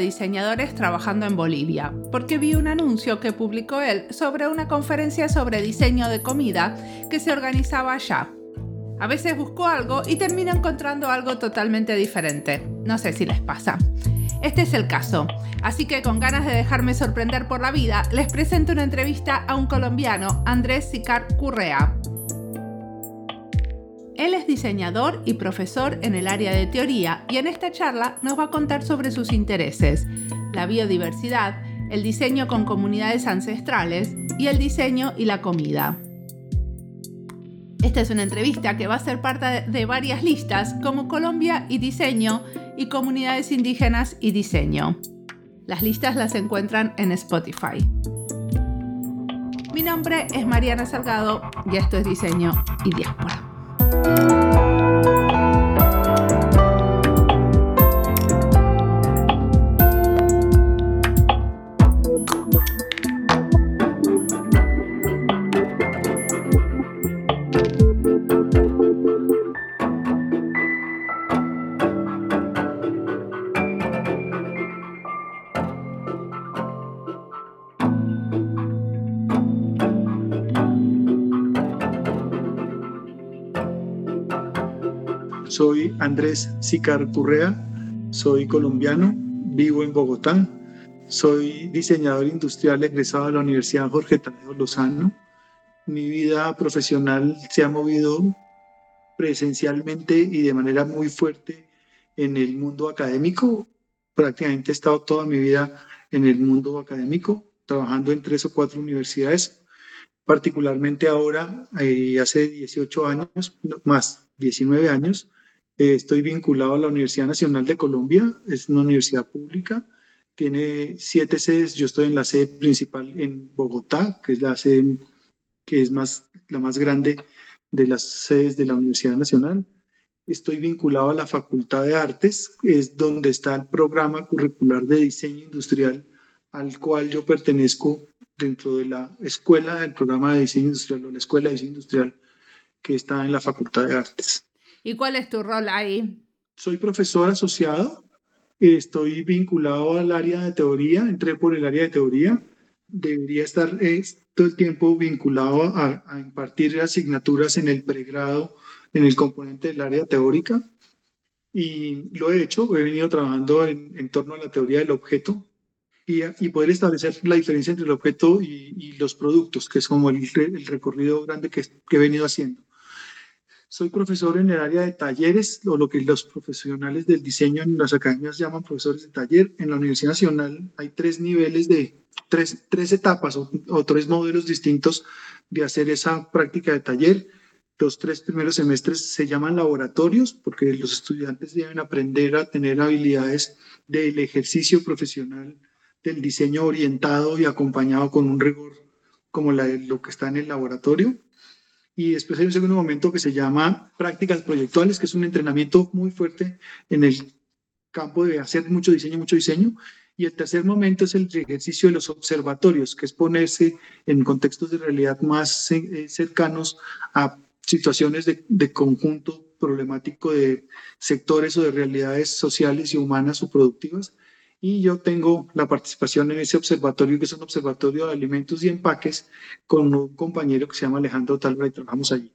diseñadores trabajando en Bolivia, porque vi un anuncio que publicó él sobre una conferencia sobre diseño de comida que se organizaba allá. A veces busco algo y termino encontrando algo totalmente diferente. No sé si les pasa. Este es el caso. Así que con ganas de dejarme sorprender por la vida, les presento una entrevista a un colombiano, Andrés Sicar Currea. Diseñador y profesor en el área de teoría y en esta charla nos va a contar sobre sus intereses, la biodiversidad, el diseño con comunidades ancestrales y el diseño y la comida. Esta es una entrevista que va a ser parte de varias listas como Colombia y diseño y comunidades indígenas y diseño. Las listas las encuentran en Spotify. Mi nombre es Mariana Salgado y esto es Diseño y Diáspora. Andrés Sicar Currea, soy colombiano, vivo en Bogotá, soy diseñador industrial egresado de la Universidad Jorge Tadeo Lozano. Mi vida profesional se ha movido presencialmente y de manera muy fuerte en el mundo académico. Prácticamente he estado toda mi vida en el mundo académico, trabajando en tres o cuatro universidades, particularmente ahora, eh, hace 18 años, más 19 años, eh, estoy vinculado a la Universidad Nacional de Colombia, es una universidad pública, tiene siete sedes, yo estoy en la sede principal en Bogotá, que es la sede que es más, la más grande de las sedes de la Universidad Nacional. Estoy vinculado a la Facultad de Artes, es donde está el programa curricular de diseño industrial al cual yo pertenezco dentro de la escuela del programa de diseño industrial o la escuela de diseño industrial que está en la Facultad de Artes. ¿Y cuál es tu rol ahí? Soy profesor asociado, estoy vinculado al área de teoría, entré por el área de teoría, debería estar eh, todo el tiempo vinculado a, impartir asignaturas en el pregrado, en el componente del área teórica, y lo he hecho, he venido trabajando en, torno a la teoría del objeto y, y, poder establecer la diferencia entre el objeto y, los productos, que es como el, recorrido grande que, que, he venido haciendo. Soy profesor en el área de talleres, o lo que los profesionales del diseño en las academias llaman profesores de taller. En la Universidad Nacional hay tres niveles de, tres, tres etapas o, tres modelos distintos de hacer esa práctica de taller. Los tres primeros semestres se llaman laboratorios porque los estudiantes deben aprender a tener habilidades del ejercicio profesional, del diseño orientado y acompañado con un rigor como la, lo que está en el laboratorio. Y después hay un segundo momento que se llama prácticas proyectuales, que es un entrenamiento muy fuerte en el campo de hacer mucho diseño, mucho diseño. Y el tercer momento es el ejercicio de los observatorios, que es ponerse en contextos de realidad más eh, cercanos a situaciones de, de conjunto problemático de sectores o de realidades sociales y humanas o productivas y yo tengo la participación en ese observatorio, que es un observatorio de alimentos y empaques, con un compañero que se llama Alejandro Talbra y trabajamos allí.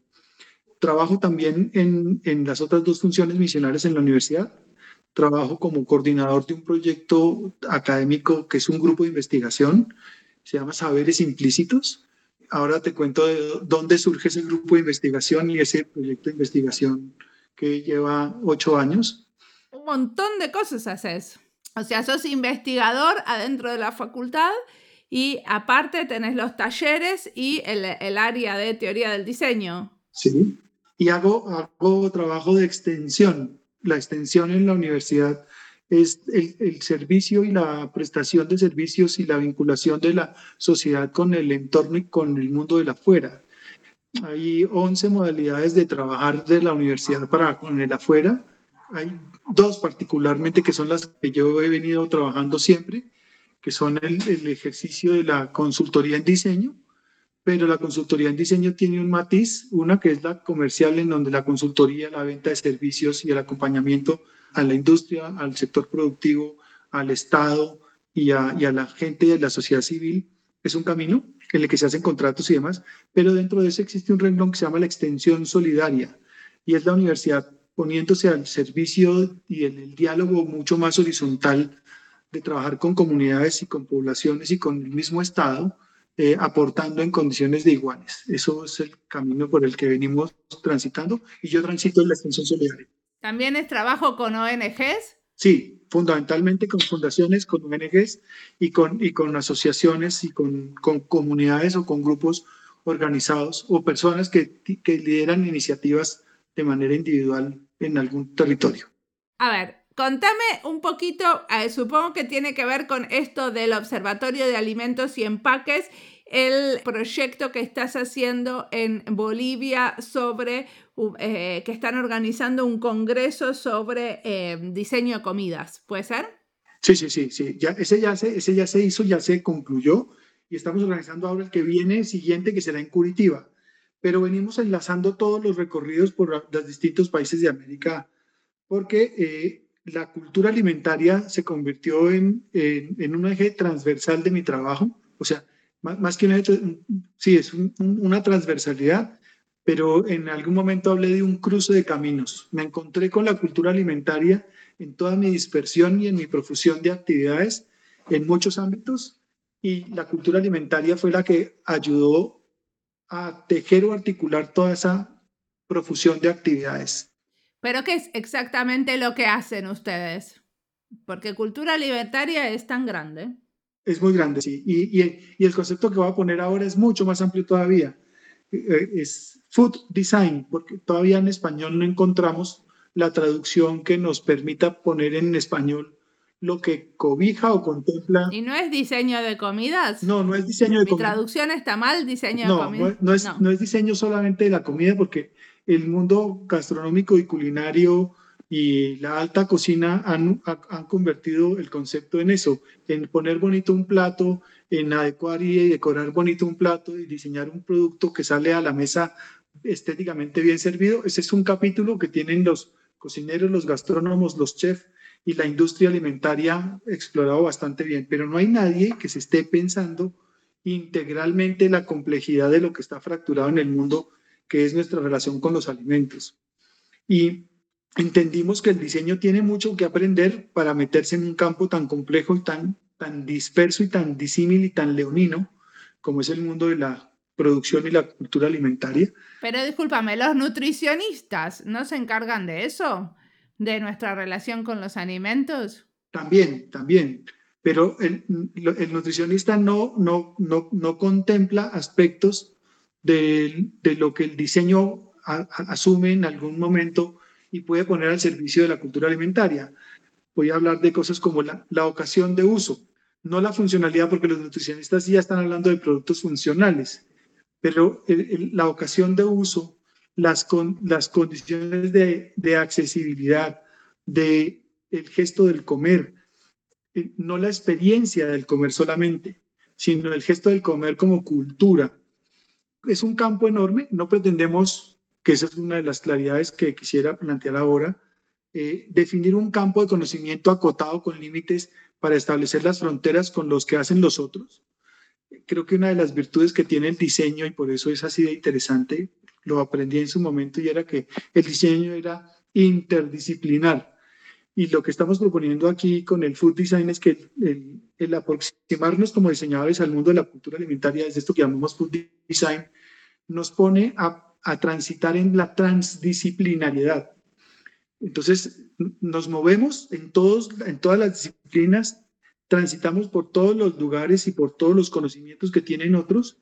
Trabajo también en, en las otras dos funciones misionales en la universidad. Trabajo como coordinador de un proyecto académico que es un grupo de investigación, se llama Saberes Implícitos. Ahora te cuento de dónde surge ese grupo de investigación y ese proyecto de investigación que lleva ocho años. Un montón de cosas haces. O sea, sos investigador adentro de la facultad y aparte tenés los talleres y el, área de teoría del diseño. Sí, y hago, hago trabajo de extensión. La extensión en la universidad es el, el, servicio y la prestación de servicios y la vinculación de la sociedad con el entorno y con el mundo de la afuera. Hay 11 modalidades de trabajar de la universidad para con el afuera. Hay dos particularmente que son las que yo he venido trabajando siempre, que son el, ejercicio de la consultoría en diseño, pero la consultoría en diseño tiene un matiz, una que es la comercial, en donde la consultoría, la venta de servicios y el acompañamiento a la industria, al sector productivo, al Estado y a, y a la gente de la sociedad civil. Es un camino en el que se hacen contratos y demás, pero dentro de eso existe un renglón que se llama la extensión solidaria y es la universidad poniéndose al servicio y en el diálogo mucho más horizontal de trabajar con comunidades y con poblaciones y con el mismo Estado eh, aportando en condiciones de iguales. Eso es el camino por el que venimos transitando y yo transito en la extensión solidaria. ¿También es trabajo con ONGs? Sí, fundamentalmente con fundaciones, con ONGs y con, y con asociaciones y con, con comunidades o con grupos organizados o personas que, que lideran iniciativas de manera individual en algún territorio. A ver, Contame un poquito, eh, supongo que tiene que ver con esto del Observatorio de Alimentos y Empaques, el proyecto que estás haciendo en Bolivia sobre, eh, que están organizando un congreso sobre eh, diseño de comidas, ¿puede ser? Sí, sí, sí, sí. Ya, ese, ya se, ese ya se hizo, ya se concluyó y estamos organizando ahora el que viene siguiente, que será en Curitiba. Pero venimos enlazando todos los recorridos por los distintos países de América porque la cultura alimentaria se convirtió en, en, un eje transversal de mi trabajo, o sea, más, que una, sí, es una transversalidad, pero en algún momento hablé de un cruce de caminos. Me encontré con la cultura alimentaria en toda mi dispersión y en mi profusión de actividades en muchos ámbitos, y la cultura alimentaria fue la que ayudó a tejer o articular toda esa profusión de actividades. Pero ¿qué es exactamente lo que hacen ustedes? Porque cultura libertaria es tan grande. Es muy grande, sí. Y, y, el concepto que voy a poner ahora es mucho más amplio todavía. Eh, es food design, porque todavía en español no encontramos la traducción que nos permita poner en español lo que cobija o contempla. ¿Y no es diseño de comidas? No, no es diseño de comidas. ¿Mi traducción está mal, diseño de comidas? No, es, no es diseño solamente de la comida, porque el mundo gastronómico y culinario y la alta cocina han, han, convertido el concepto en eso, en poner bonito un plato, en adecuar y decorar bonito un plato y diseñar un producto que sale a la mesa estéticamente bien servido. Ese es un capítulo que tienen los cocineros, los gastrónomos, los chefs y la industria alimentaria explorado bastante bien, pero no hay nadie que se esté pensando integralmente la complejidad de lo que está fracturado en el mundo que es nuestra relación con los alimentos. Y entendimos que el diseño tiene mucho que aprender para meterse en un campo tan complejo y tan, tan disperso y tan disímil y tan leonino como es el mundo de la producción y la cultura alimentaria. Pero discúlpame, los nutricionistas no se encargan de eso, de nuestra relación con los alimentos. También, también. Pero el, el nutricionista no, no, no, no contempla aspectos de, lo que el diseño asume en algún momento y puede poner al servicio de la cultura alimentaria. Voy a hablar de cosas como la, ocasión de uso, no la funcionalidad, porque los nutricionistas ya están hablando de productos funcionales, pero la ocasión de uso, las, las condiciones de, de accesibilidad, de el gesto del comer, eh, no la experiencia del comer solamente, sino el gesto del comer como cultura, es un campo enorme, no pretendemos, que esa es una de las claridades que quisiera plantear ahora, eh, definir un campo de conocimiento acotado con límites para establecer las fronteras con los que hacen los otros. Creo que una de las virtudes que tiene el diseño, y por eso es así de interesante, lo aprendí en su momento, y era que el diseño era interdisciplinar. Y lo que estamos proponiendo aquí con el food design es que el, aproximarnos como diseñadores al mundo de la cultura alimentaria desde esto que llamamos food design nos pone a, a transitar en la transdisciplinariedad. Entonces, nos movemos en, todos, en todas las disciplinas transitamos por todos los lugares y por todos los conocimientos que tienen otros,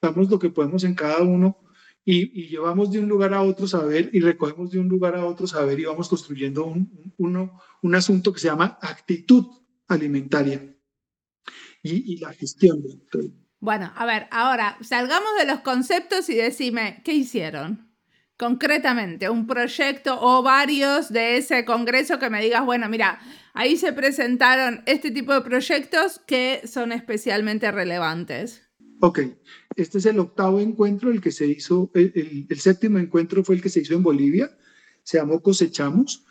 damos lo que podemos en cada uno y, llevamos de un lugar a otro saber y recogemos de un lugar a otro saber y vamos construyendo un, un asunto que se llama actitud alimentaria y, la gestión. Bueno, a ver, ahora salgamos de los conceptos y decime, ¿qué hicieron? Concretamente, un proyecto o varios de ese congreso que me digas, bueno, mira, ahí se presentaron este tipo de proyectos que son especialmente relevantes. Ok, este es el octavo encuentro, el que se hizo, el, séptimo encuentro fue el que se hizo en Bolivia, se llamó Cosechamos.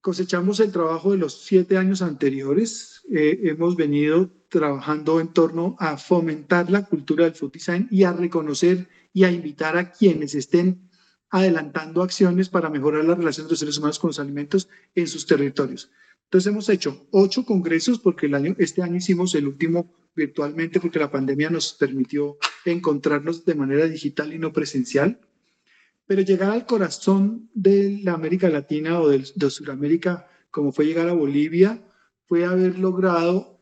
Cosechamos el trabajo de los siete años anteriores. Eh, hemos venido trabajando en torno a fomentar la cultura del food design y a reconocer y a invitar a quienes estén adelantando acciones para mejorar la relación de los seres humanos con los alimentos en sus territorios. Entonces hemos hecho ocho congresos porque el año, este año hicimos el último virtualmente porque la pandemia nos permitió encontrarnos de manera digital y no presencial. Pero llegar al corazón de la América Latina o de, de Sudamérica, como fue llegar a Bolivia, fue haber logrado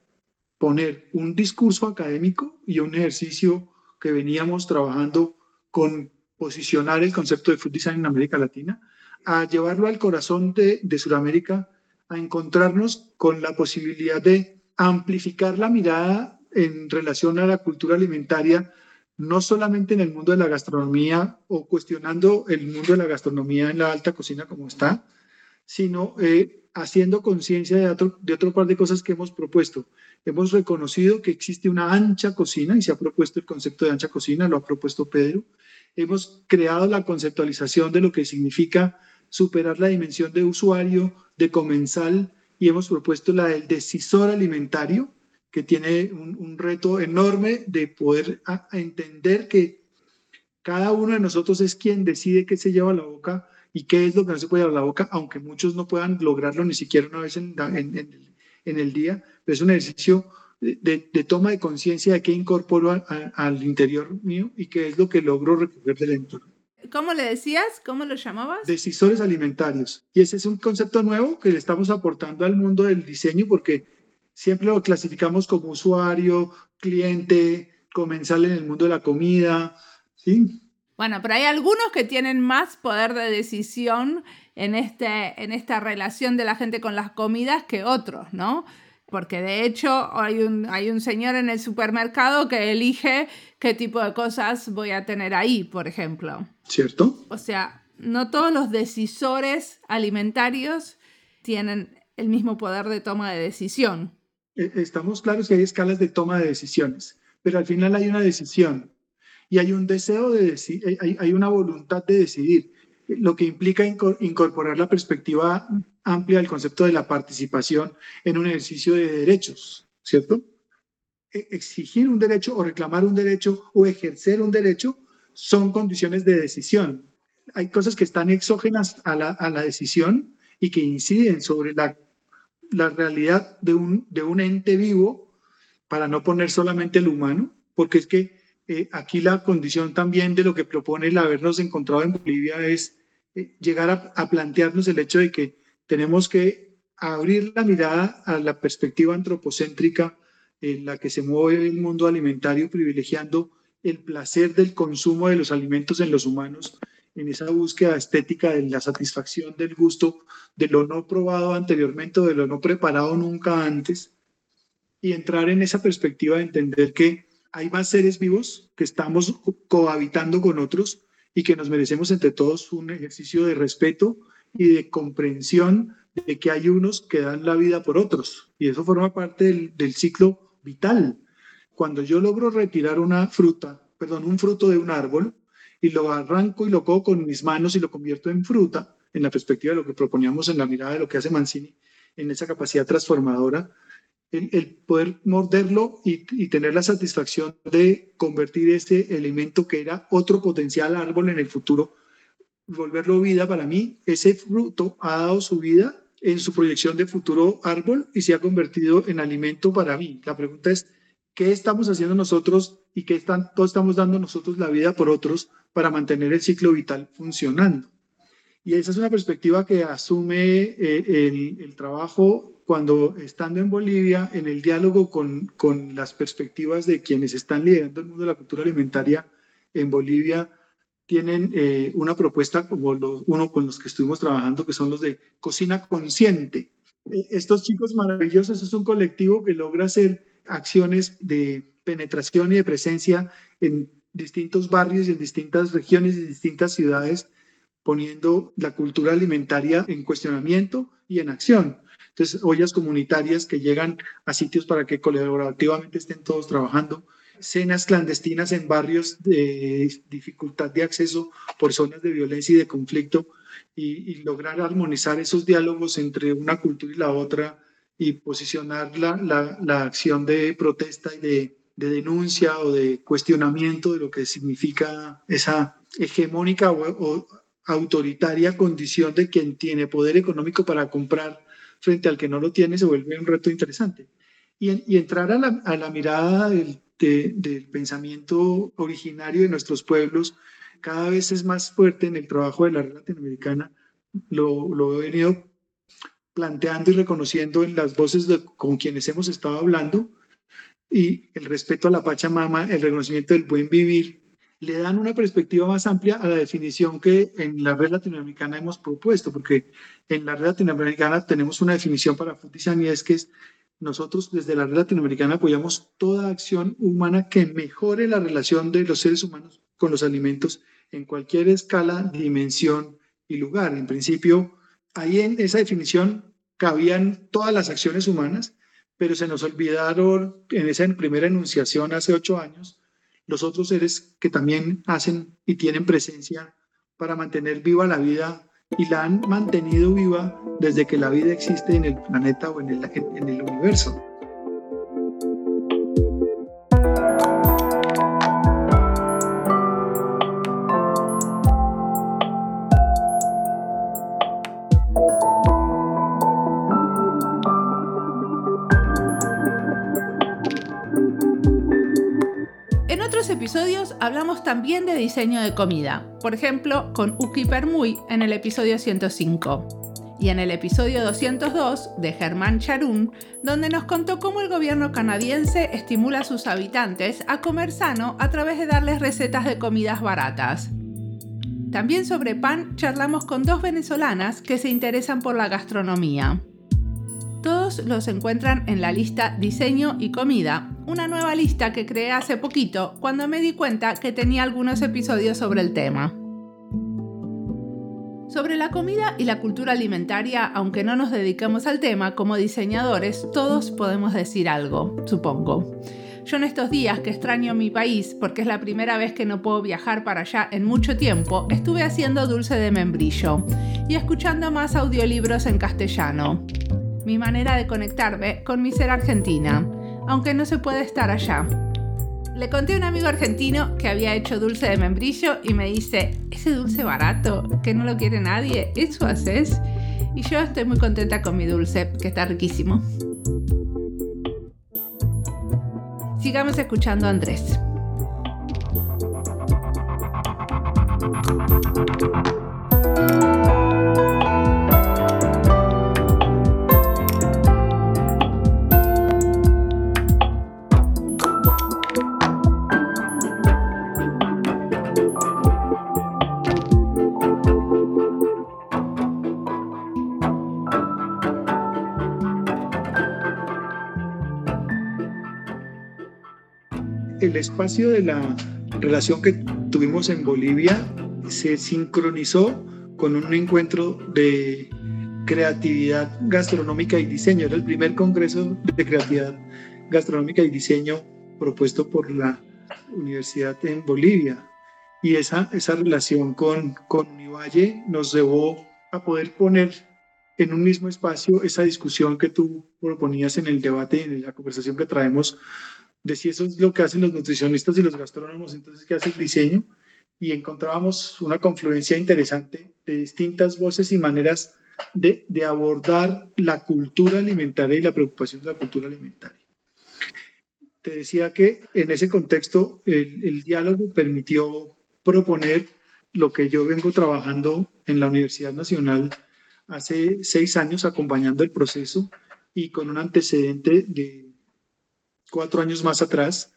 poner un discurso académico y un ejercicio que veníamos trabajando con posicionar el concepto de food design en América Latina, a llevarlo al corazón de, de Sudamérica a encontrarnos con la posibilidad de amplificar la mirada en relación a la cultura alimentaria, no solamente en el mundo de la gastronomía o cuestionando el mundo de la gastronomía en la alta cocina como está, sino eh, haciendo conciencia de otro, de otro par de cosas que hemos propuesto. Hemos reconocido que existe una ancha cocina y se ha propuesto el concepto de ancha cocina, lo ha propuesto Pedro. Hemos creado la conceptualización de lo que significa superar la dimensión de usuario, de comensal, y hemos propuesto la del decisor alimentario, que tiene un, reto enorme de poder entender que cada uno de nosotros es quien decide qué se lleva a la boca y qué es lo que no se puede llevar a la boca, aunque muchos no puedan lograrlo ni siquiera una vez en, el día, pero es un ejercicio de, toma de conciencia de qué incorporo al interior mío y qué es lo que logro recoger del entorno. ¿Cómo le decías? ¿Cómo lo llamabas? Decisores alimentarios. Y ese es un concepto nuevo que le estamos aportando al mundo del diseño porque siempre lo clasificamos como usuario, cliente, comensal en el mundo de la comida, ¿sí? Bueno, pero hay algunos que tienen más poder de decisión en, este, en esta relación de la gente con las comidas que otros, ¿no? porque de hecho hay un, hay un señor en el supermercado que elige qué tipo de cosas voy a tener ahí, por ejemplo. ¿Cierto? O sea, no todos los decisores alimentarios tienen el mismo poder de toma de decisión. E, estamos claros que hay escalas de toma de decisiones, pero al final hay una decisión y hay un deseo de decidir, hay, hay una voluntad de decidir, lo que implica incorporar la perspectiva amplia el concepto de la participación en un ejercicio de derechos, ¿cierto? E, exigir un derecho o reclamar un derecho o ejercer un derecho son condiciones de decisión. Hay cosas que están exógenas a la, a la decisión y que inciden sobre la, la realidad de un, de un ente vivo, para no poner solamente el humano, porque es que eh, aquí la condición también de lo que propone el habernos encontrado en Bolivia es eh, llegar a, a plantearnos el hecho de que tenemos que abrir la mirada a la perspectiva antropocéntrica en la que se mueve el mundo alimentario, privilegiando el placer del consumo de los alimentos en los humanos, en esa búsqueda estética de la satisfacción del gusto, de lo no probado anteriormente o de lo no preparado nunca antes, y entrar en esa perspectiva de entender que hay más seres vivos que estamos cohabitando con otros y que nos merecemos entre todos un ejercicio de respeto y de comprensión de que hay unos que dan la vida por otros. Y eso forma parte del, ciclo vital. Cuando yo logro retirar una fruta, perdón, un fruto de un árbol, y lo arranco y lo cojo con mis manos y lo convierto en fruta, en la perspectiva de lo que proponíamos en la mirada de lo que hace Mancini, en esa capacidad transformadora, el, poder morderlo y, y, tener la satisfacción de convertir ese elemento que era otro potencial árbol en el futuro volverlo vida para mí, ese fruto ha dado su vida en su proyección de futuro árbol y se ha convertido en alimento para mí. La pregunta es, ¿qué estamos haciendo nosotros y qué están, todos estamos dando nosotros la vida por otros para mantener el ciclo vital funcionando? Y esa es una perspectiva que asume eh, el, el, trabajo cuando estando en Bolivia, en el diálogo con, con las perspectivas de quienes están liderando el mundo de la cultura alimentaria en Bolivia, tienen eh, una propuesta como los, uno con los que estuvimos trabajando, que son los de cocina consciente. Eh, estos chicos maravillosos es un colectivo que logra hacer acciones de penetración y de presencia en distintos barrios y en distintas regiones y distintas ciudades poniendo la cultura alimentaria en cuestionamiento y en acción. Entonces, ollas comunitarias que llegan a sitios para que colaborativamente estén todos trabajando, cenas clandestinas en barrios de dificultad de acceso por zonas de violencia y de conflicto y, lograr armonizar esos diálogos entre una cultura y la otra y posicionar la, la, la acción de protesta y de, de denuncia o de cuestionamiento de lo que significa esa hegemónica o, autoritaria condición de quien tiene poder económico para comprar frente al que no lo tiene se vuelve un reto interesante. Y, entrar a la, a la mirada del, pensamiento originario de nuestros pueblos cada vez es más fuerte en el trabajo de la red latinoamericana. Lo, lo he venido planteando y reconociendo en las voces con quienes hemos estado hablando y el respeto a la Pachamama, el reconocimiento del buen vivir, le dan una perspectiva más amplia a la definición que en la red latinoamericana hemos propuesto, porque en la red latinoamericana tenemos una definición para food y es que es, nosotros desde la red latinoamericana apoyamos toda acción humana que mejore la relación de los seres humanos con los alimentos en cualquier escala, dimensión y lugar. En principio, ahí en esa definición cabían todas las acciones humanas, pero se nos olvidaron en esa primera enunciación hace ocho años los otros seres que también hacen y tienen presencia para mantener viva la vida y la han mantenido viva desde que la vida existe en el planeta o en el, universo. Hablamos también de diseño de comida, por ejemplo con Uki Permuy en el episodio 105 y en el episodio 202 de Germán Charun, donde nos contó cómo el gobierno canadiense estimula a sus habitantes a comer sano a través de darles recetas de comidas baratas. También sobre pan charlamos con dos venezolanas que se interesan por la gastronomía. Todos los encuentran en la lista Diseño y Comida, una nueva lista que creé hace poquito cuando me di cuenta que tenía algunos episodios sobre el tema. Sobre la comida y la cultura alimentaria, aunque no nos dediquemos al tema, como diseñadores todos podemos decir algo, supongo. Yo en estos días que extraño mi país, porque es la primera vez que no puedo viajar para allá en mucho tiempo, estuve haciendo dulce de membrillo y escuchando más audiolibros en castellano mi manera de conectarme con mi ser argentina, aunque no se puede estar allá. Le conté a un amigo argentino que había hecho dulce de membrillo y me dice, ese dulce barato, que no lo quiere nadie, ¿eso haces? Y yo estoy muy contenta con mi dulce, que está riquísimo. Sigamos escuchando a Andrés. El espacio de la relación que tuvimos en Bolivia se sincronizó con un encuentro de creatividad gastronómica y diseño. Era el primer congreso de creatividad gastronómica y diseño propuesto por la universidad en Bolivia. Y esa, esa relación con, con Univalle nos llevó a poder poner en un mismo espacio esa discusión que tú proponías en el debate y en la conversación que traemos de si eso es lo que hacen los nutricionistas y los gastrónomos, entonces qué hace el diseño, y encontrábamos una confluencia interesante de distintas voces y maneras de, de abordar la cultura alimentaria y la preocupación de la cultura alimentaria. Te decía que en ese contexto el, el diálogo permitió proponer lo que yo vengo trabajando en la Universidad Nacional hace seis años acompañando el proceso y con un antecedente de cuatro años más atrás,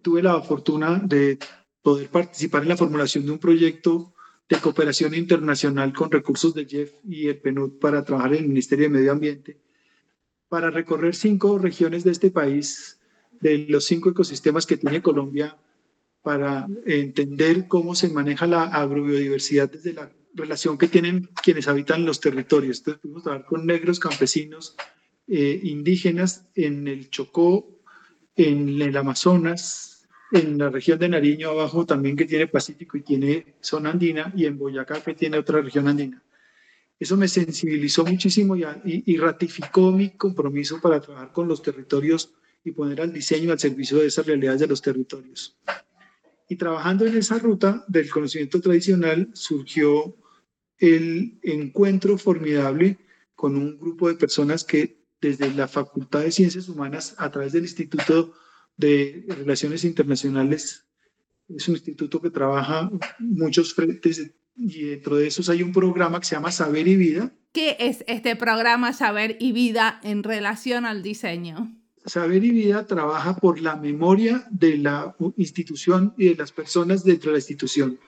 tuve la fortuna de poder participar en la formulación de un proyecto de cooperación internacional con recursos de JEF y el PNUD para trabajar en el Ministerio de Medio Ambiente, para recorrer cinco regiones de este país, de los cinco ecosistemas que tiene Colombia, para entender cómo se maneja la agrobiodiversidad desde la relación que tienen quienes habitan los territorios. Entonces pudimos trabajar con negros campesinos eh, indígenas en el Chocó, en el Amazonas, en la región de Nariño abajo también que tiene Pacífico y tiene zona andina, y en Boyacá que tiene otra región andina. Eso me sensibilizó muchísimo y, y ratificó mi compromiso para trabajar con los territorios y poner al diseño al servicio de esas realidades de los territorios. Y trabajando en esa ruta del conocimiento tradicional surgió el encuentro formidable con un grupo de personas que desde la Facultad de Ciencias Humanas, a través del Instituto de Relaciones Internacionales, es un instituto que trabaja muchos frentes y dentro de esos hay un programa que se llama Saber y Vida. ¿Qué es este programa Saber y Vida en relación al diseño? Saber y Vida trabaja por la memoria de la institución y de las personas dentro de la institución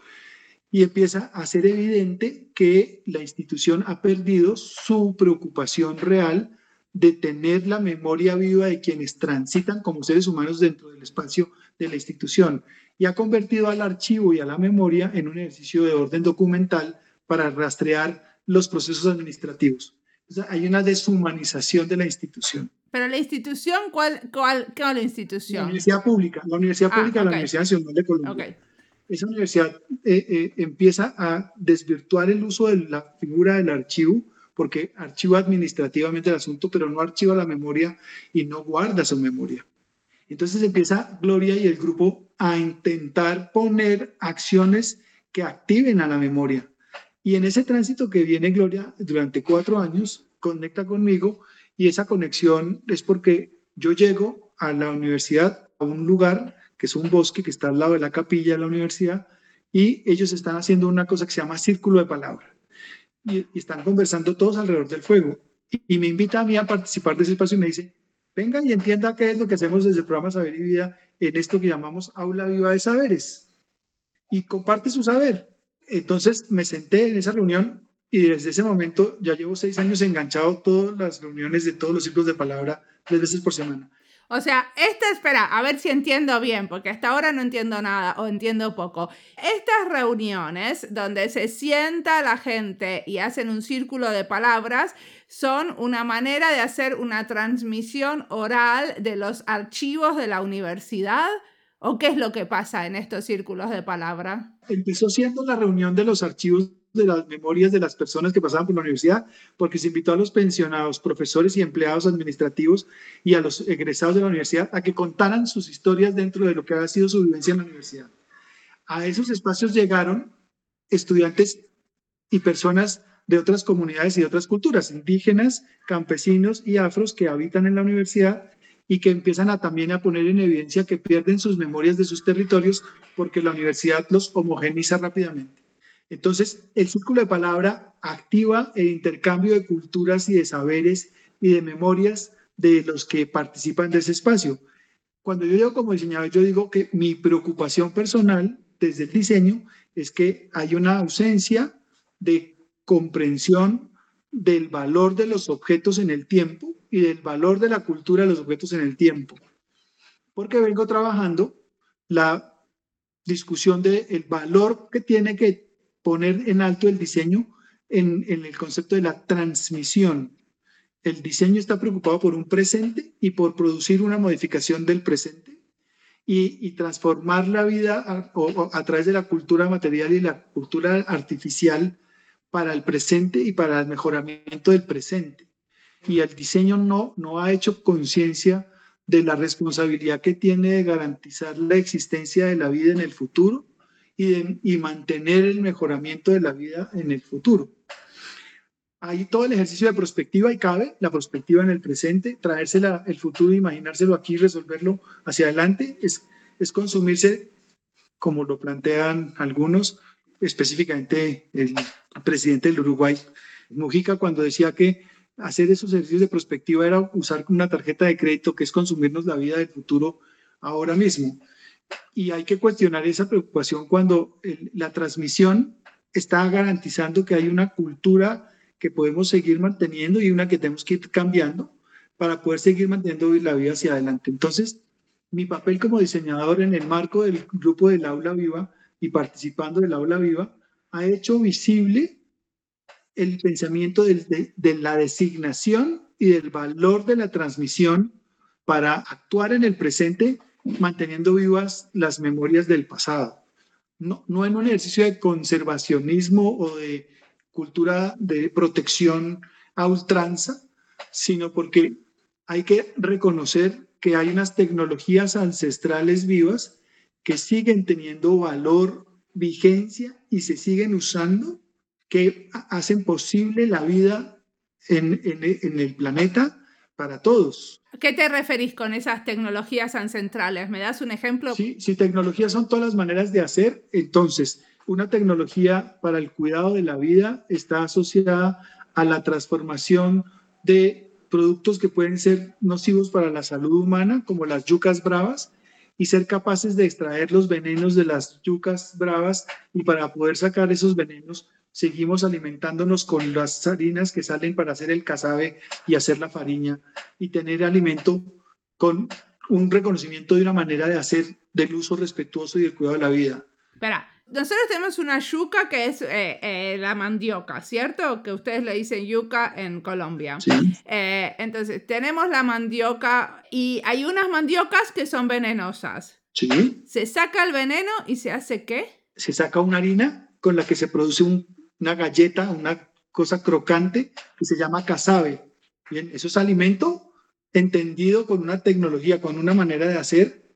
y empieza a ser evidente que la institución ha perdido su preocupación real de tener la memoria viva de quienes transitan como seres humanos dentro del espacio de la institución y ha convertido al archivo y a la memoria en un ejercicio de orden documental para rastrear los procesos administrativos. hay una deshumanización de la institución. Pero la institución, ¿cuál, cuál, cuál institución? La universidad pública, la universidad ah, pública, la Universidad Nacional de Colombia esa universidad eh, eh, empieza a desvirtuar el uso de la figura del archivo, porque archiva administrativamente el asunto, pero no archiva la memoria y no guarda su memoria. Entonces empieza Gloria y el grupo a intentar poner acciones que activen a la memoria. Y en ese tránsito que viene Gloria durante cuatro años, conecta conmigo y esa conexión es porque yo llego a la universidad, a un lugar que es un bosque que está al lado de la capilla de la universidad, y ellos están haciendo una cosa que se llama círculo de palabra. Y, están conversando todos alrededor del fuego. Y, me invita a mí a participar de ese espacio y me dice, venga y entienda qué es lo que hacemos desde el programa Saber y Vida en esto que llamamos Aula Viva de Saberes. Y comparte su saber. Entonces me senté en esa reunión y desde ese momento ya llevo seis años enganchado todas las reuniones de todos los ciclos de palabra tres veces por semana. O sea, esta, espera, a ver si entiendo bien, porque hasta ahora no entiendo nada o entiendo poco. Estas reuniones donde se sienta la gente y hacen un círculo de palabras son una manera de hacer una transmisión oral de los archivos de la universidad. ¿O qué es lo que pasa en estos círculos de palabra? Empezó siendo la reunión de los archivos de las memorias de las personas que pasaban por la universidad, porque se invitó a los pensionados, profesores y empleados administrativos y a los egresados de la universidad a que contaran sus historias dentro de lo que había sido su vivencia en la universidad. A esos espacios llegaron estudiantes y personas de otras comunidades y de otras culturas, indígenas, campesinos y afros que habitan en la universidad y que empiezan a también a poner en evidencia que pierden sus memorias de sus territorios porque la universidad los homogeniza rápidamente. Entonces, el círculo de palabra activa el intercambio de culturas y de saberes y de memorias de los que participan de ese espacio. Cuando yo digo como diseñador, yo digo que mi preocupación personal desde el diseño es que hay una ausencia de comprensión del valor de los objetos en el tiempo y del valor de la cultura de los objetos en el tiempo. Porque vengo trabajando la discusión del valor que tiene que poner en alto el diseño en, el concepto de la transmisión. El diseño está preocupado por un presente y por producir una modificación del presente y, transformar la vida a, a, través de la cultura material y la cultura artificial para el presente y para el mejoramiento del presente. Y el diseño no ha hecho conciencia de la responsabilidad que tiene de garantizar la existencia de la vida en el futuro y, mantener el mejoramiento de la vida en el futuro. Ahí todo el ejercicio de prospectiva y cabe, la prospectiva en el presente, traerse el futuro, imaginárselo aquí, resolverlo hacia adelante, es, es consumirse, como lo plantean algunos, específicamente el presidente del Uruguay, Mujica, cuando decía que hacer esos ejercicios de prospectiva era usar una tarjeta de crédito que es consumirnos la vida del futuro ahora mismo. Y hay que cuestionar esa preocupación cuando la transmisión está garantizando que hay una cultura que podemos seguir manteniendo y una que tenemos que ir cambiando para poder seguir manteniendo la vida hacia adelante. Entonces, mi papel como diseñador en el marco del grupo del aula viva y participando del aula viva ha hecho visible el pensamiento de, la designación y del valor de la transmisión para actuar en el presente manteniendo vivas las memorias del pasado. No, no en un ejercicio de conservacionismo o de cultura de protección a ultranza, sino porque hay que reconocer que hay unas tecnologías ancestrales vivas que siguen teniendo valor, vigencia y se siguen usando que hacen posible la vida en, el planeta para todos. ¿Qué te referís con esas tecnologías ancestrales? ¿Me das un ejemplo? Sí, si tecnologías son todas las maneras de hacer, entonces una tecnología para el cuidado de la vida está asociada a la transformación de productos que pueden ser nocivos para la salud humana, como las yucas bravas, y ser capaces de extraer los venenos de las yucas bravas y para poder sacar esos venenos seguimos alimentándonos con las harinas que salen para hacer el casabe y hacer la farina y tener alimento con un reconocimiento de una manera de hacer del uso respetuoso y del cuidado de la vida. Espera, nosotros tenemos una yuca que es eh, eh, la mandioca, ¿cierto? Que ustedes le dicen yuca en Colombia. Sí. Eh, entonces, tenemos la mandioca y hay unas mandiocas que son venenosas. Sí. ¿Se saca el veneno y se hace qué? Se saca una harina con la que se produce un una galleta, una cosa crocante que se llama casabe. Bien, eso es alimento entendido con una tecnología, con una manera de hacer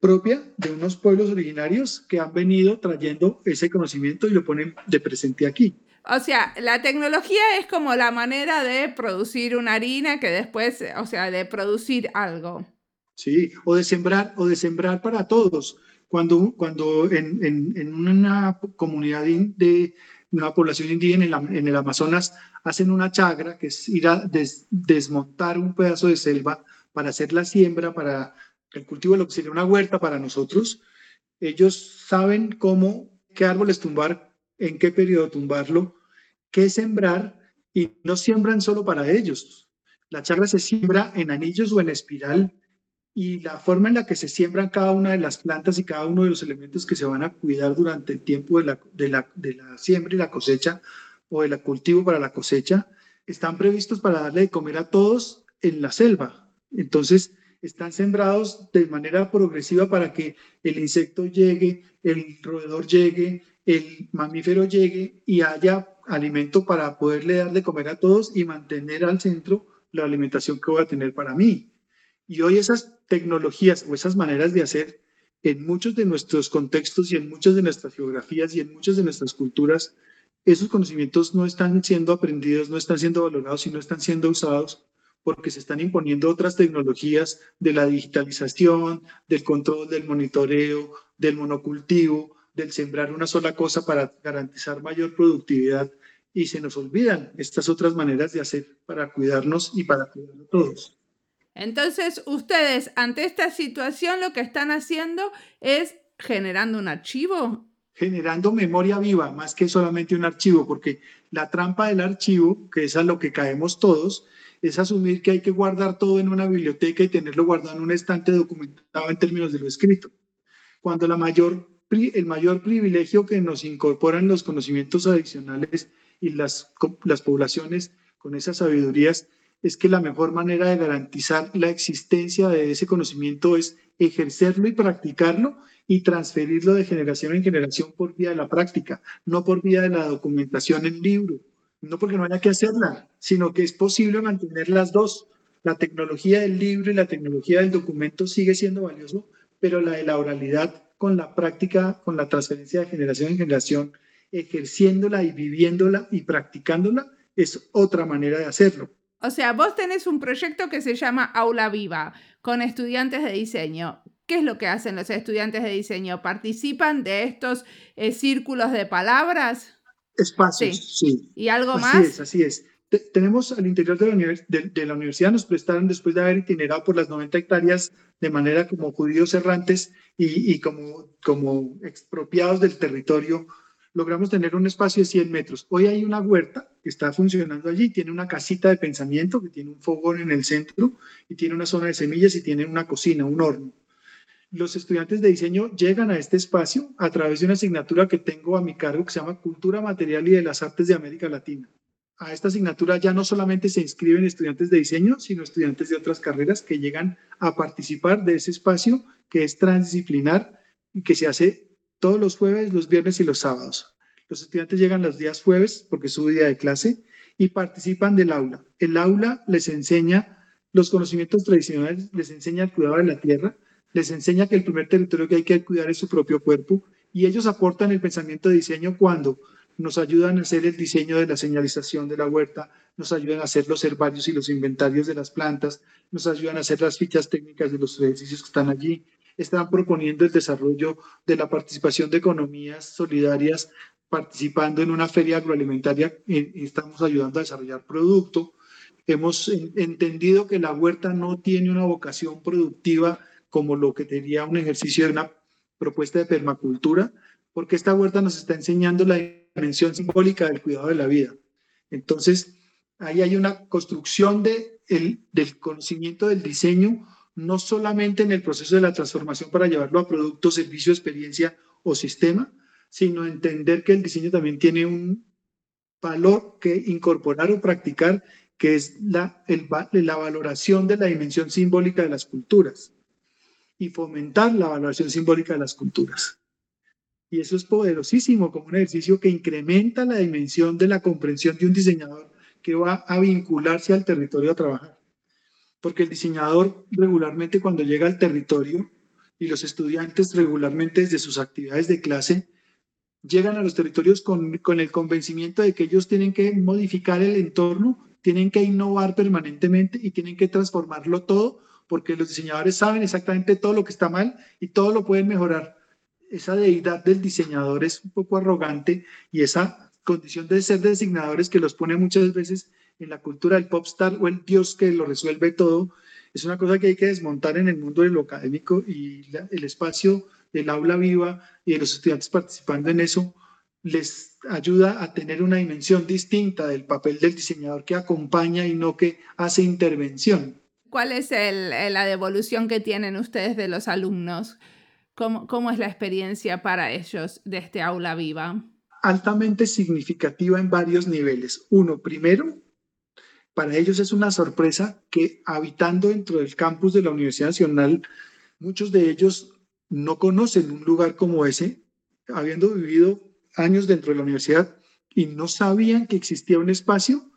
propia de unos pueblos originarios que han venido trayendo ese conocimiento y lo ponen de presente aquí. O sea, la tecnología es como la manera de producir una harina que después, o sea, de producir algo. Sí, o de sembrar, o de sembrar para todos. Cuando, cuando en, en, en una comunidad de, una población indígena en, el Amazonas hacen una chagra, que es ir a desmontar un pedazo de selva para hacer la siembra, para el cultivo de lo que sería una huerta para nosotros. Ellos saben cómo, qué árboles tumbar, en qué periodo tumbarlo, qué sembrar, y no siembran solo para ellos. La chagra se siembra en anillos o en espiral y la forma en la que se siembran cada una de las plantas y cada uno de los elementos que se van a cuidar durante el tiempo de la, de la, de la siembra y la cosecha o del cultivo para la cosecha, están previstos para darle de comer a todos en la selva. Entonces, están sembrados de manera progresiva para que el insecto llegue, el roedor llegue, el mamífero llegue y haya alimento para poderle dar de comer a todos y mantener al centro la alimentación que voy a tener para mí. Y hoy esas tecnologías o esas maneras de hacer en muchos de nuestros contextos y en muchas de nuestras geografías y en muchas de nuestras culturas, esos conocimientos no están siendo aprendidos, no están siendo valorados y no están siendo usados porque se están imponiendo otras tecnologías de la digitalización, del control, del monitoreo, del monocultivo, del sembrar una sola cosa para garantizar mayor productividad y se nos olvidan estas otras maneras de hacer para cuidarnos y para cuidar a todos. Entonces, ustedes ante esta situación lo que están haciendo es generando un archivo. Generando memoria viva, más que solamente un archivo, porque la trampa del archivo, que es a lo que caemos todos, es asumir que hay que guardar todo en una biblioteca y tenerlo guardado en un estante documentado en términos de lo escrito. Cuando la mayor, el mayor privilegio que nos incorporan los conocimientos adicionales y las, las poblaciones con esas sabidurías es que la mejor manera de garantizar la existencia de ese conocimiento es ejercerlo y practicarlo y transferirlo de generación en generación por vía de la práctica, no por vía de la documentación en libro. No porque no haya que hacerla, sino que es posible mantener las dos. La tecnología del libro y la tecnología del documento sigue siendo valioso, pero la de la oralidad con la práctica, con la transferencia de generación en generación, ejerciéndola y viviéndola y practicándola, es otra manera de hacerlo. O sea, vos tenés un proyecto que se llama Aula Viva con estudiantes de diseño. ¿Qué es lo que hacen los estudiantes de diseño? ¿Participan de estos eh, círculos de palabras? Espacios, sí. ¿Y algo así más? Así es, así es. tenemos al interior de la, de, la, universidad, nos prestaron después de haber itinerado por las 90 hectáreas de manera como judíos errantes y, y como, como expropiados del territorio, logramos tener un espacio de 100 metros. Hoy hay una huerta que está funcionando allí, tiene una casita de pensamiento que tiene un fogón en el centro y tiene una zona de semillas y tiene una cocina, un horno. Los estudiantes de diseño llegan a este espacio a través de una asignatura que tengo a mi cargo que se llama Cultura Material y de las Artes de América Latina. A esta asignatura ya no solamente se inscriben estudiantes de diseño, sino estudiantes de otras carreras que llegan a participar de ese espacio que es transdisciplinar y que se hace todos los jueves, los viernes y los sábados. Los estudiantes llegan los días jueves porque es su día de clase y participan del aula. El aula les enseña los conocimientos tradicionales, les enseña el cuidado de la tierra, les enseña que el primer territorio que hay que cuidar es su propio cuerpo y ellos aportan el pensamiento de diseño cuando nos ayudan a hacer el diseño de la señalización de la huerta, nos ayudan a hacer los herbarios y los inventarios de las plantas, nos ayudan a hacer las fichas técnicas de los edificios que están allí, están proponiendo el desarrollo de la participación de economías solidarias, participando en una feria agroalimentaria y estamos ayudando a desarrollar producto. Hemos entendido que la huerta no tiene una vocación productiva como lo que tenía un ejercicio de una propuesta de permacultura, porque esta huerta nos está enseñando la dimensión simbólica del cuidado de la vida. Entonces, ahí hay una construcción de el, del conocimiento del diseño no solamente en el proceso de la transformación para llevarlo a producto, servicio, experiencia o sistema, sino entender que el diseño también tiene un valor que incorporar o practicar, que es la, la valoración de la dimensión simbólica de las culturas y fomentar la valoración simbólica de las culturas. Y eso es poderosísimo como un ejercicio que incrementa la dimensión de la comprensión de un diseñador que va a vincularse al territorio a trabajar porque el diseñador regularmente cuando llega al territorio y los estudiantes regularmente desde sus actividades de clase llegan a los territorios con, con el convencimiento de que ellos tienen que modificar el entorno, tienen que innovar permanentemente y tienen que transformarlo todo porque los diseñadores saben exactamente todo lo que está mal y todo lo pueden mejorar. Esa deidad del diseñador es un poco arrogante y esa condición de ser designadores que los pone muchas veces en la cultura del popstar o el dios que lo resuelve todo, es una cosa que hay que desmontar en el mundo de lo académico y el espacio del aula viva y de los estudiantes participando en eso les ayuda a tener una dimensión distinta del papel del diseñador que acompaña y no que hace intervención. ¿Cuál es la devolución que tienen ustedes de los alumnos? ¿Cómo, ¿Cómo es la experiencia para ellos de este aula viva? Altamente significativa en varios niveles. Uno, primero, para ellos es una sorpresa que habitando dentro del campus de la Universidad Nacional, muchos de ellos no conocen un lugar como ese, habiendo vivido años dentro de la universidad y no sabían que existía un espacio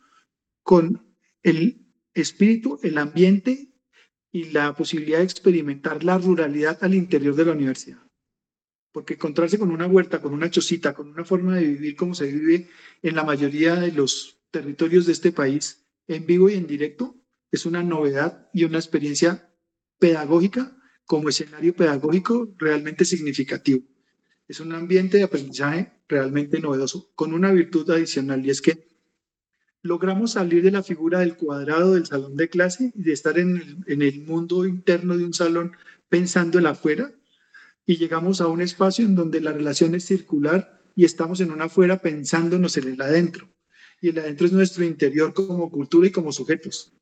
con el espíritu, el ambiente y la posibilidad de experimentar la ruralidad al interior de la universidad. Porque encontrarse con una huerta, con una chocita, con una forma de vivir como se vive en la mayoría de los territorios de este país, en vivo y en directo es una novedad y una experiencia pedagógica como escenario pedagógico realmente significativo. Es un ambiente de aprendizaje realmente novedoso, con una virtud adicional y es que logramos salir de la figura del cuadrado del salón de clase y de estar en el, en el mundo interno de un salón pensando en afuera y llegamos a un espacio en donde la relación es circular y estamos en una afuera pensándonos en el adentro y el adentro es nuestro interior como cultura y como sujetos.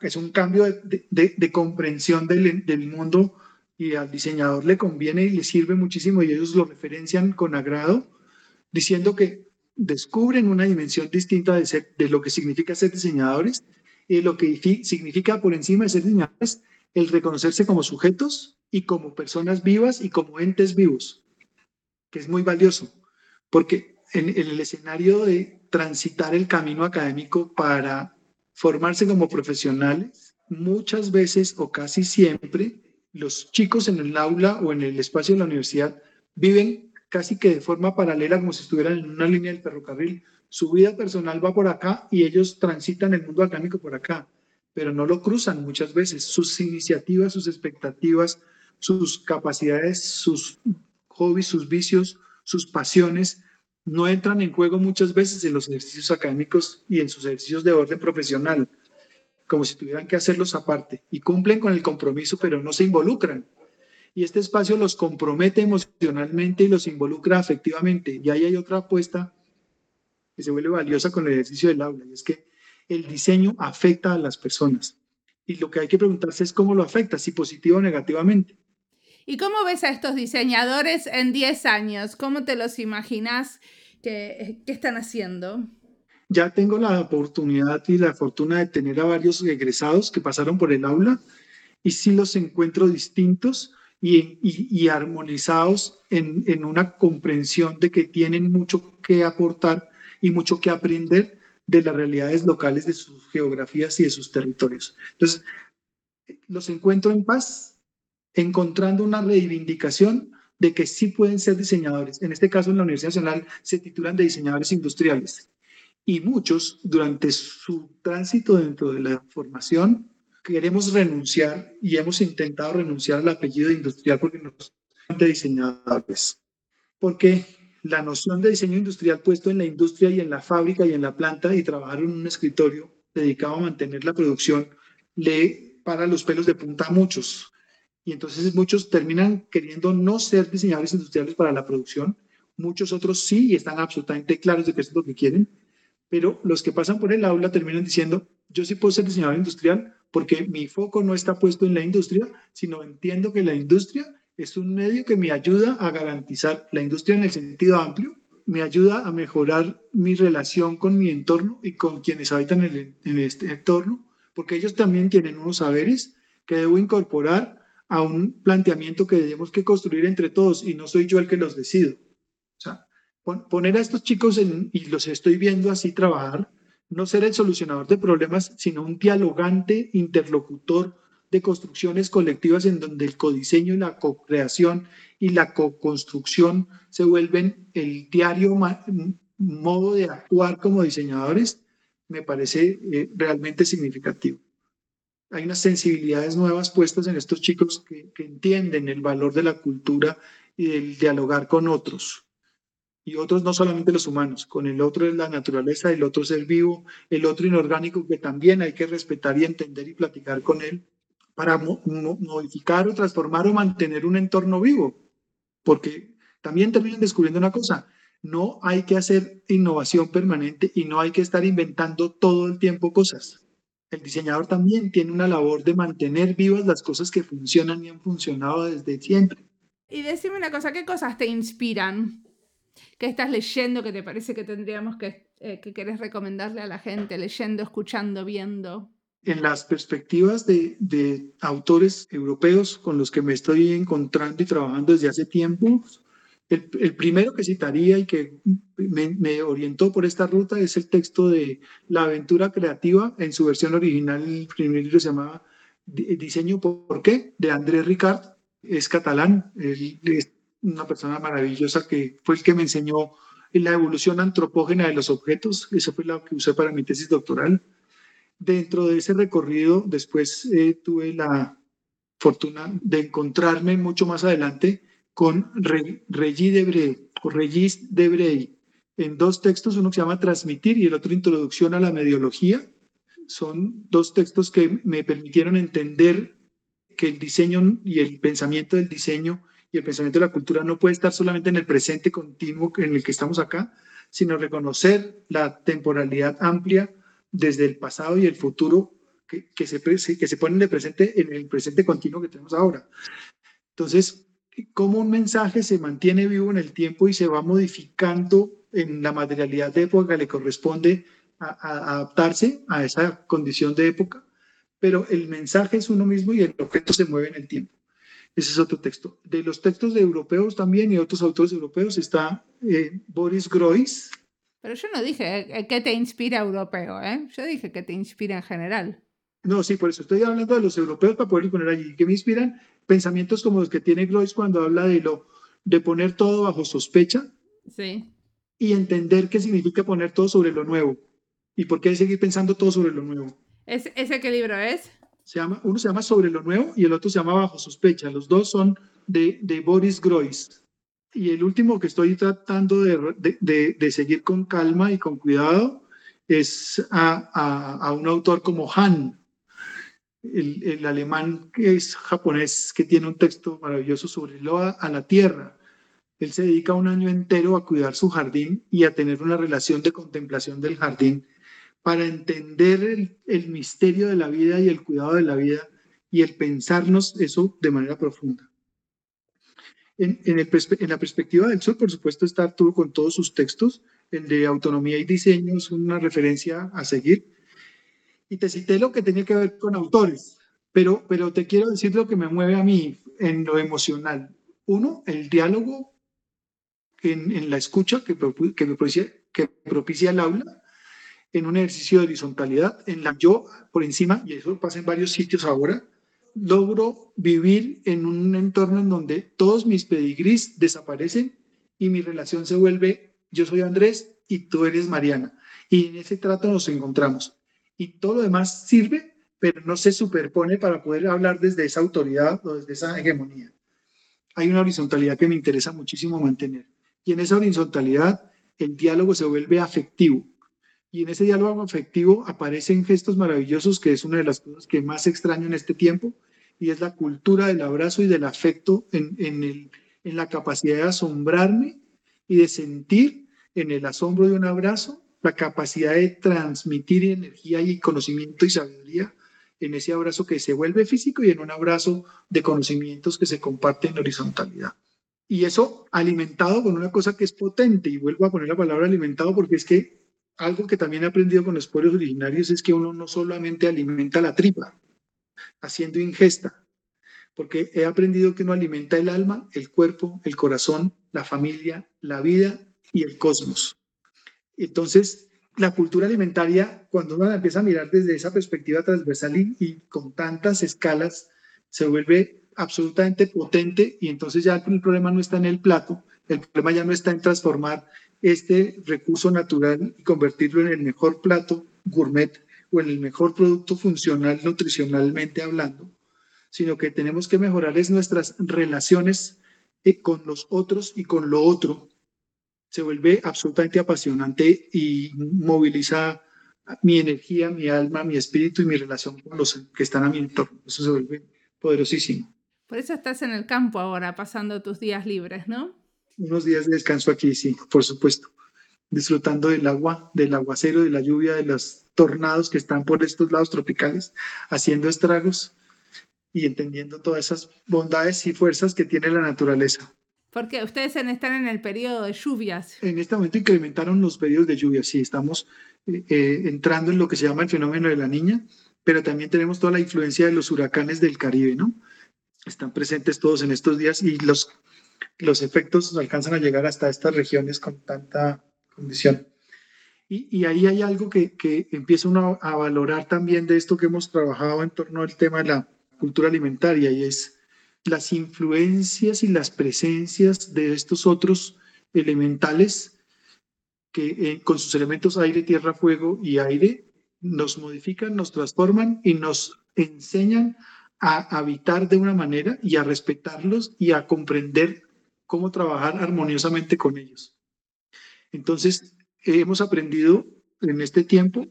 Es un cambio de, de, comprensión del, del, mundo y al diseñador le conviene y le sirve muchísimo y ellos lo referencian con agrado, diciendo que descubren una dimensión distinta de, lo que significa ser diseñadores y lo que significa por encima de ser diseñadores el reconocerse como sujetos y como personas vivas y como entes vivos, que es muy valioso, porque en el escenario de transitar el camino académico para formarse como profesionales, muchas veces o casi siempre los chicos en el aula o en el espacio de la universidad viven casi que de forma paralela como si estuvieran en una línea del ferrocarril. Su vida personal va por acá y ellos transitan el mundo académico por acá, pero no lo cruzan muchas veces. Sus iniciativas, sus expectativas, sus capacidades, sus hobbies, sus vicios, sus pasiones, no entran en juego muchas veces en los ejercicios académicos y en sus ejercicios de orden profesional, como si tuvieran que hacerlos aparte, y cumplen con el compromiso, pero no se involucran. Y este espacio los compromete emocionalmente y los involucra afectivamente. Y ahí hay otra apuesta que se vuelve valiosa con el ejercicio del aula, y es que el diseño afecta a las personas. Y lo que hay que preguntarse es cómo lo afecta, si positivo o negativamente. ¿Y cómo ves a estos diseñadores en 10 años? ¿Cómo te los imaginas? ¿Qué, están haciendo? Ya tengo la oportunidad y la fortuna de tener a varios egresados que pasaron por el aula y sí los encuentro distintos y, armonizados en, en una comprensión de que tienen mucho que aportar y mucho que aprender de las realidades locales de sus geografías y de sus territorios. Entonces, los encuentro en paz, encontrando una reivindicación de que sí pueden ser diseñadores. En este caso, en la Universidad Nacional se titulan de diseñadores industriales. Y muchos, durante su tránsito dentro de la formación, queremos renunciar y hemos intentado renunciar al apellido industrial porque nos de diseñadores. Porque la noción de diseño industrial puesto en la industria y en la fábrica y en la planta y trabajar en un escritorio dedicado a mantener la producción le para los pelos de punta a muchos y entonces muchos terminan queriendo no ser diseñadores industriales para la producción, muchos otros sí y están absolutamente claros de que eso es lo que quieren, pero los que pasan por el aula terminan diciendo, yo sí puedo ser diseñador industrial porque mi foco no está puesto en la industria, sino entiendo que la industria es un medio que me ayuda a garantizar la industria en el sentido amplio, me ayuda a mejorar mi relación con mi entorno y con quienes habitan en, este entorno, porque ellos también tienen unos saberes que debo incorporar a un planteamiento que tenemos que construir entre todos y no soy yo el que los decido. Poner a estos chicos en, y los estoy viendo así trabajar, no ser el solucionador de problemas, sino un dialogante, interlocutor de construcciones colectivas en donde el codiseño y la co-creación y la co-construcción se vuelven el diario modo de actuar como diseñadores, me parece eh, realmente significativo hay unas sensibilidades nuevas puestas en estos chicos que, entienden el valor de la cultura y del dialogar con otros. Y otros no solamente los humanos, con el otro es la naturaleza, el otro ser vivo, el otro inorgánico que también hay que respetar y entender y platicar con él para modificar o transformar o mantener un entorno vivo. Porque también terminan descubriendo una cosa, no hay que hacer innovación permanente y no hay que estar inventando todo el tiempo cosas el diseñador también tiene una labor de mantener vivas las cosas que funcionan y han funcionado desde siempre. Y decime una cosa, ¿qué cosas te inspiran? ¿Qué estás leyendo que te parece que tendríamos que, eh, que querés recomendarle a la gente, leyendo, escuchando, viendo? En las perspectivas de, de autores europeos con los que me estoy encontrando y trabajando desde hace tiempo, el, primero que citaría y que me, orientó por esta ruta es el texto de La aventura creativa, en su versión original, el primer libro se llamaba Diseño por qué, de André Ricard, es catalán, una persona maravillosa que fue el que me enseñó la evolución antropógena de los objetos, eso fue lo que usé para mi tesis doctoral. Dentro de ese recorrido, después eh, tuve la fortuna de encontrarme mucho más adelante con Regis Debrey, o Regis en dos textos, uno que se llama Transmitir y el otro Introducción a la Mediología. Son dos textos que me permitieron entender que el diseño y el pensamiento del diseño y el pensamiento de la cultura no puede estar solamente en el presente continuo en el que estamos acá, sino reconocer la temporalidad amplia desde el pasado y el futuro que, que, se, que se ponen de presente en el presente continuo que tenemos ahora. Entonces, cómo un mensaje se mantiene vivo en el tiempo y se va modificando en la materialidad de época le corresponde adaptarse a esa condición de época, pero el mensaje es uno mismo y el objeto se mueve en el tiempo. Ese es otro texto. De los textos de europeos también y otros autores europeos está eh, Boris Groys. Pero yo no dije eh, que te inspira europeo, ¿eh? Yo dije que te inspira en general. No, sí, por eso estoy hablando de los europeos para poder poner allí. que me inspiran? Pensamientos como los que tiene Groys cuando habla de lo de poner todo bajo sospecha. Sí. Y entender qué significa poner todo sobre lo nuevo. Y por qué seguir pensando todo sobre lo nuevo. ¿Ese qué libro es? Se llama, uno se llama Sobre lo Nuevo y el otro se llama Bajo Sospecha. Los dos son de, de Boris Groys. Y el último que estoy tratando de, de, de seguir con calma y con cuidado es a, a, a un autor como Han, el, el, alemán que es japonés, que tiene un texto maravilloso sobre lo a, a la tierra. Él se dedica un año entero a cuidar su jardín y a tener una relación de contemplación del jardín para entender el, misterio de la vida y el cuidado de la vida y el pensarnos eso de manera profunda. En, la perspectiva del sol, por supuesto, está Arturo con todos sus textos. El de autonomía y diseño es una referencia a seguir. Y te cité lo que tenía que ver con autores, pero, pero te quiero decir lo que me mueve a mí en lo emocional. Uno, el diálogo en, la escucha que, que, propicia, que propicia el aula en un ejercicio de horizontalidad en la yo por encima, y eso pasa en varios sitios ahora, logro vivir en un entorno en donde todos mis pedigrís desaparecen y mi relación se vuelve yo soy Andrés y tú eres Mariana. Y en ese trato nos encontramos. Y todo lo demás sirve, pero no se superpone para poder hablar desde esa autoridad o desde esa hegemonía. Hay una horizontalidad que me interesa muchísimo mantener. Y en esa horizontalidad el diálogo se vuelve afectivo y en ese diálogo afectivo aparecen gestos maravillosos, que es una de las cosas que más extraño en este tiempo, y es la cultura del abrazo y del afecto en, en, el, en la capacidad de asombrarme y de sentir en el asombro de un abrazo la capacidad de transmitir energía y conocimiento y sabiduría en ese abrazo que se vuelve físico y en un abrazo de conocimientos que se comparten en horizontalidad. Y eso alimentado con una cosa que es potente, y vuelvo a poner la palabra alimentado porque es que algo que también he aprendido con los pueblos originarios es que uno no solamente alimenta la tripa haciendo ingesta, porque he aprendido que uno alimenta el alma, el cuerpo, el corazón, la familia, la vida y el cosmos. Entonces, la cultura alimentaria, cuando uno la empieza a mirar desde esa perspectiva transversal y, y con tantas escalas, se vuelve absolutamente potente y entonces ya el problema no está en el plato, el problema ya no está en transformar este recurso natural y convertirlo en el mejor plato gourmet o en el mejor producto funcional nutricionalmente hablando, sino que tenemos que mejorar es nuestras relaciones eh, con los otros y con lo otro. Se vuelve absolutamente apasionante y moviliza mi energía, mi alma, mi espíritu y mi relación con los que están a mi entorno. Eso se vuelve poderosísimo. Por eso estás en el campo ahora, pasando tus días libres, ¿no? Unos días de descanso aquí, sí, por supuesto, disfrutando del agua, del aguacero, de la lluvia, de los tornados que están por estos lados tropicales, haciendo estragos y entendiendo todas esas bondades y fuerzas que tiene la naturaleza. Porque ustedes están en el periodo de lluvias. En este momento incrementaron los periodos de lluvia, sí, estamos eh, eh, entrando en lo que se llama el fenómeno de la niña, pero también tenemos toda la influencia de los huracanes del Caribe, ¿no? Están presentes todos en estos días y los los efectos alcanzan a llegar hasta estas regiones con tanta condición. Y, ahí hay algo que, que empieza uno a valorar también de esto que hemos trabajado en torno al tema de la cultura alimentaria y es las influencias y las presencias de estos otros elementales que eh, con sus elementos aire, tierra, fuego y aire nos modifican, nos transforman y nos enseñan a habitar de una manera y a respetarlos y a comprender cómo trabajar armoniosamente con ellos. Entonces, hemos aprendido en este tiempo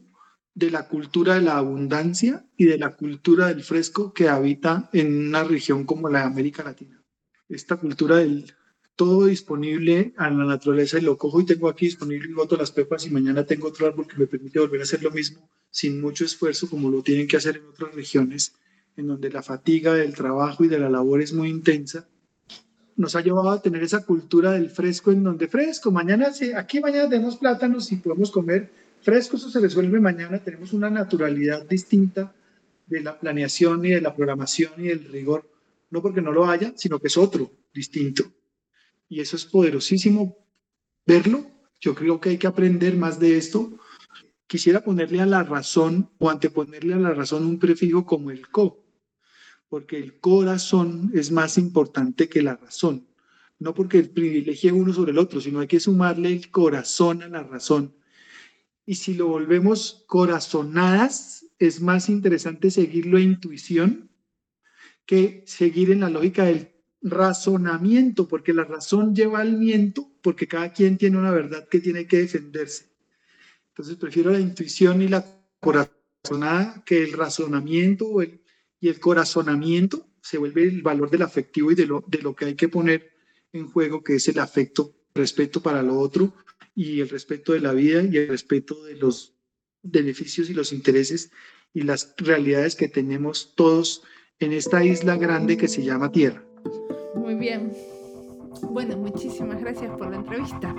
de la cultura de la abundancia y de la cultura del fresco que habita en una región como la de América Latina. Esta cultura del todo disponible a la naturaleza y lo cojo y tengo aquí disponible y boto las pepas y mañana tengo otro árbol que me permite volver a hacer lo mismo sin mucho esfuerzo como lo tienen que hacer en otras regiones en donde la fatiga del trabajo y de la labor es muy intensa nos ha llevado a tener esa cultura del fresco en donde fresco, mañana, aquí mañana tenemos plátanos y podemos comer fresco, eso se resuelve mañana, tenemos una naturalidad distinta de la planeación y de la programación y del rigor, no porque no lo haya, sino que es otro, distinto. Y eso es poderosísimo verlo. Yo creo que hay que aprender más de esto. Quisiera ponerle a la razón o anteponerle a la razón un prefijo como el co, porque el corazón es más importante que la razón. No porque privilegie uno sobre el otro, sino hay que sumarle el corazón a la razón. Y si lo volvemos corazonadas, es más interesante seguirlo a intuición que seguir en la lógica del razonamiento, porque la razón lleva al miento, porque cada quien tiene una verdad que tiene que defenderse. Entonces prefiero la intuición y la corazonada que el razonamiento y el corazonamiento se vuelve el valor del afectivo y de lo, de lo que hay que poner en juego, que es el afecto, respeto para lo otro y el respeto de la vida y el respeto de los beneficios y los intereses y las realidades que tenemos todos en esta isla grande que se llama Tierra. Muy bien. Bueno, muchísimas gracias por la entrevista.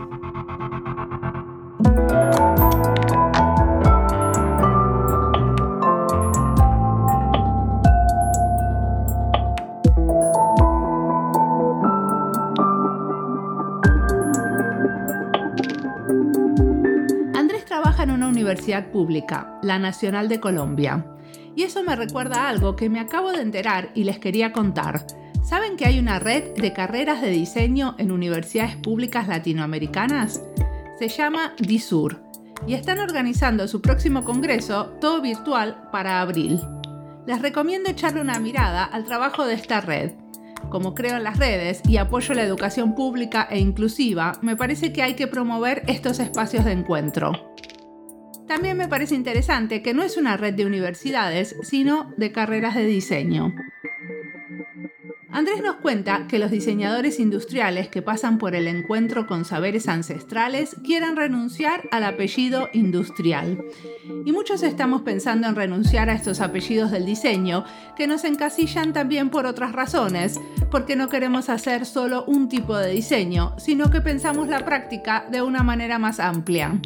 Una universidad pública, la Nacional de Colombia. Y eso me recuerda a algo que me acabo de enterar y les quería contar. ¿Saben que hay una red de carreras de diseño en universidades públicas latinoamericanas? Se llama DISUR y están organizando su próximo congreso, todo virtual, para abril. Les recomiendo echarle una mirada al trabajo de esta red. Como creo en las redes y apoyo la educación pública e inclusiva, me parece que hay que promover estos espacios de encuentro. También me parece interesante que no es una red de universidades, sino de carreras de diseño. Andrés nos cuenta que los diseñadores industriales que pasan por el encuentro con saberes ancestrales quieren renunciar al apellido industrial. Y muchos estamos pensando en renunciar a estos apellidos del diseño que nos encasillan también por otras razones, porque no queremos hacer solo un tipo de diseño, sino que pensamos la práctica de una manera más amplia.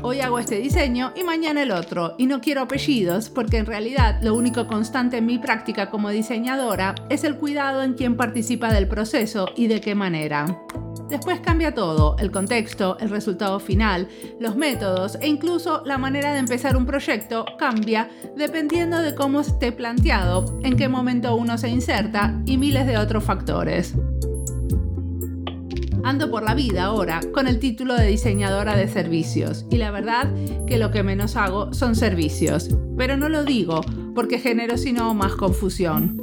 Hoy hago este diseño y mañana el otro, y no quiero apellidos porque en realidad lo único constante en mi práctica como diseñadora es el cuidado en quien participa del proceso y de qué manera. Después cambia todo, el contexto, el resultado final, los métodos e incluso la manera de empezar un proyecto cambia dependiendo de cómo esté planteado, en qué momento uno se inserta y miles de otros factores. Ando por la vida ahora con el título de diseñadora de servicios y la verdad que lo que menos hago son servicios, pero no lo digo porque genero sino más confusión.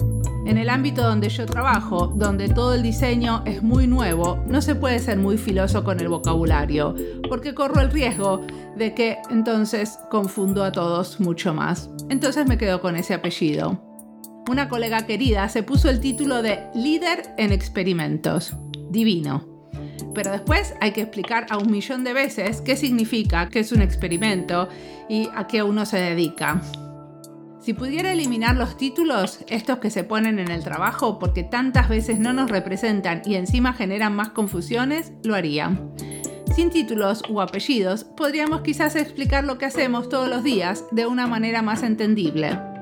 En el ámbito donde yo trabajo, donde todo el diseño es muy nuevo, no se puede ser muy filoso con el vocabulario, porque corro el riesgo de que entonces confundo a todos mucho más. Entonces me quedo con ese apellido. Una colega querida se puso el título de líder en experimentos. Divino. Pero después hay que explicar a un millón de veces qué significa, qué es un experimento y a qué uno se dedica. Si pudiera eliminar los títulos, estos que se ponen en el trabajo porque tantas veces no nos representan y encima generan más confusiones, lo haría. Sin títulos u apellidos, podríamos quizás explicar lo que hacemos todos los días de una manera más entendible.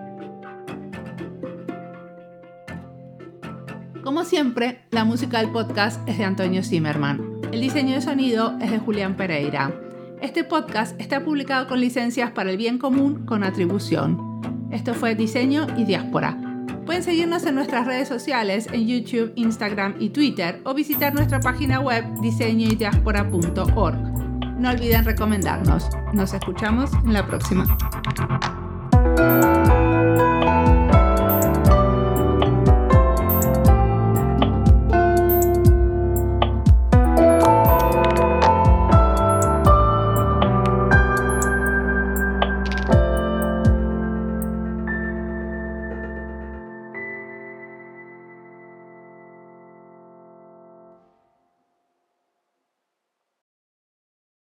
Como siempre, la música del podcast es de Antonio Zimmerman. El diseño de sonido es de Julián Pereira. Este podcast está publicado con licencias para el bien común con atribución. Esto fue Diseño y Diáspora. Pueden seguirnos en nuestras redes sociales en YouTube, Instagram y Twitter o visitar nuestra página web diseñoydiaspora.org. No olviden recomendarnos. Nos escuchamos en la próxima.